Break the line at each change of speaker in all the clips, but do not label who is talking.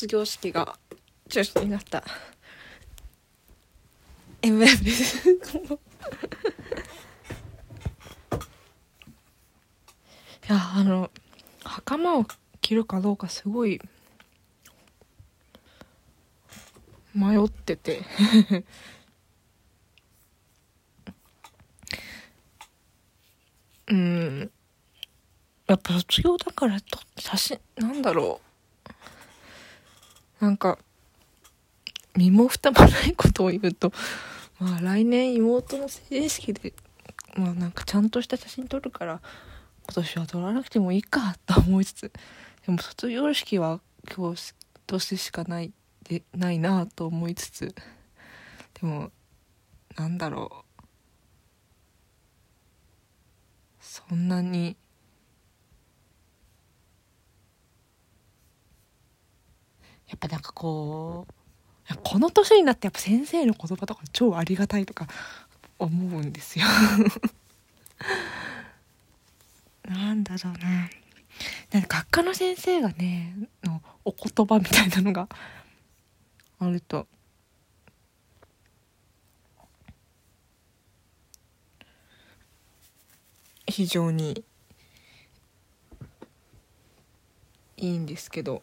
卒業式が中止になった。MF です。いやあの袴を着るかどうかすごい迷ってて。うん。やっぱ卒業だからと写真なんだろう。なんか身も蓋もないことを言うとまあ来年妹の成人式でまあなんかちゃんとした写真撮るから今年は撮らなくてもいいかと思いつつでも卒業式は今日年しかないでないなと思いつつでもなんだろう。そんなにやっぱなんかこうこの年になってやっぱ先生の言葉とか超ありがたいとか思うんですよ。なんだろうな。なんか学科の先生がねのお言葉みたいなのがあると。非常にいいんですけど。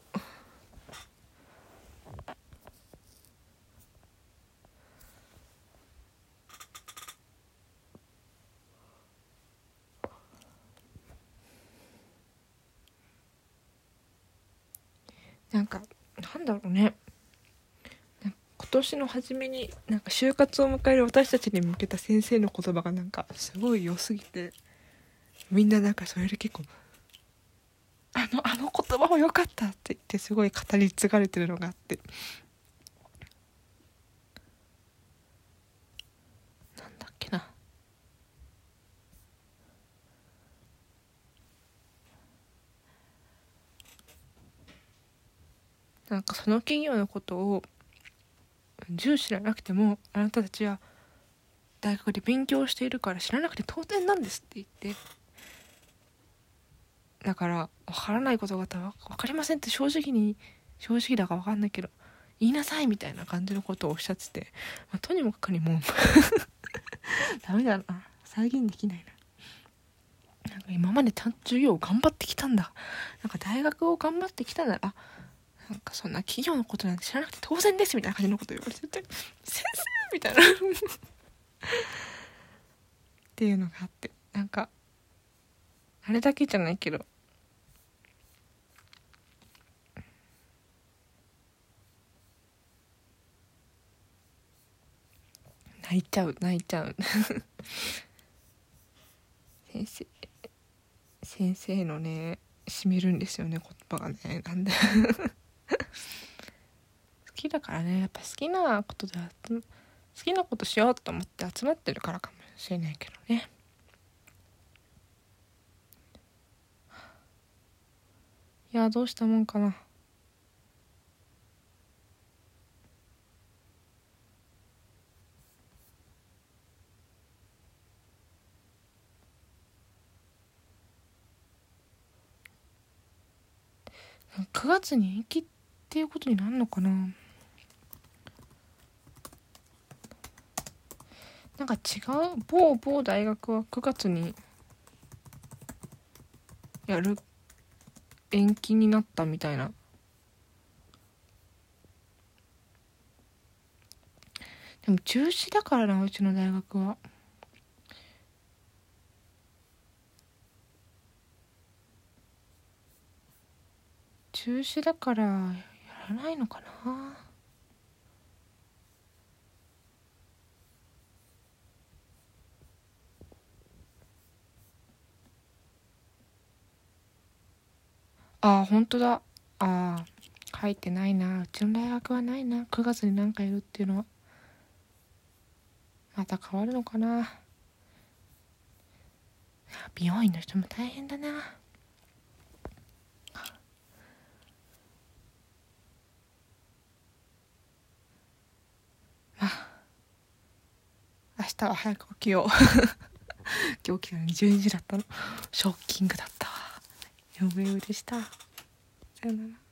なんかなんだろうね。今年の初めになんか就活を迎える私たちに向けた先生の言葉がなんかすごい良すぎてみんななんかそれで結構「あのあの言葉も良かった」って言ってすごい語り継がれてるのがあってなんだっけななんかその企業のことを重視知らなくてもあなたたちは大学で勉強しているから知らなくて当然なんですって言って。だから分からないことがあったら分かりませんって正直に正直だか分かんないけど言いなさいみたいな感じのことをおっしゃってて、まあ、とにもかくにも。ダメだな。再現できないな。なんか今までちゃんと授業を頑張ってきたんだ。なんか大学を頑張ってきたならあなんかそんな企業のことなんて知らなくて当然ですみたいな感じのこと言われてて先生みたいな。っていうのがあってなんかあれだけじゃないけど泣いちゃう泣いちゃう。先生先生のねしみるんですよね言葉がね。なんで。だからねやっぱ好きなことで好きなことしようと思って集まってるからかもしれないけどね。いやどうしたもんかな。9月に延期っていうことになるのかな。なんか違う某某大学は9月にやる延期になったみたいなでも中止だからなうちの大学は。中止だからやらないのかなあ本当だ。あ書いてないな。うちの大学はないな。9月に何かやるっていうのは。また変わるのかな。美容院の人も大変だな。まあ明日は早く起きよう。今日起きたの12時だったの。ショッキングだった。嫁売りした。さよなら。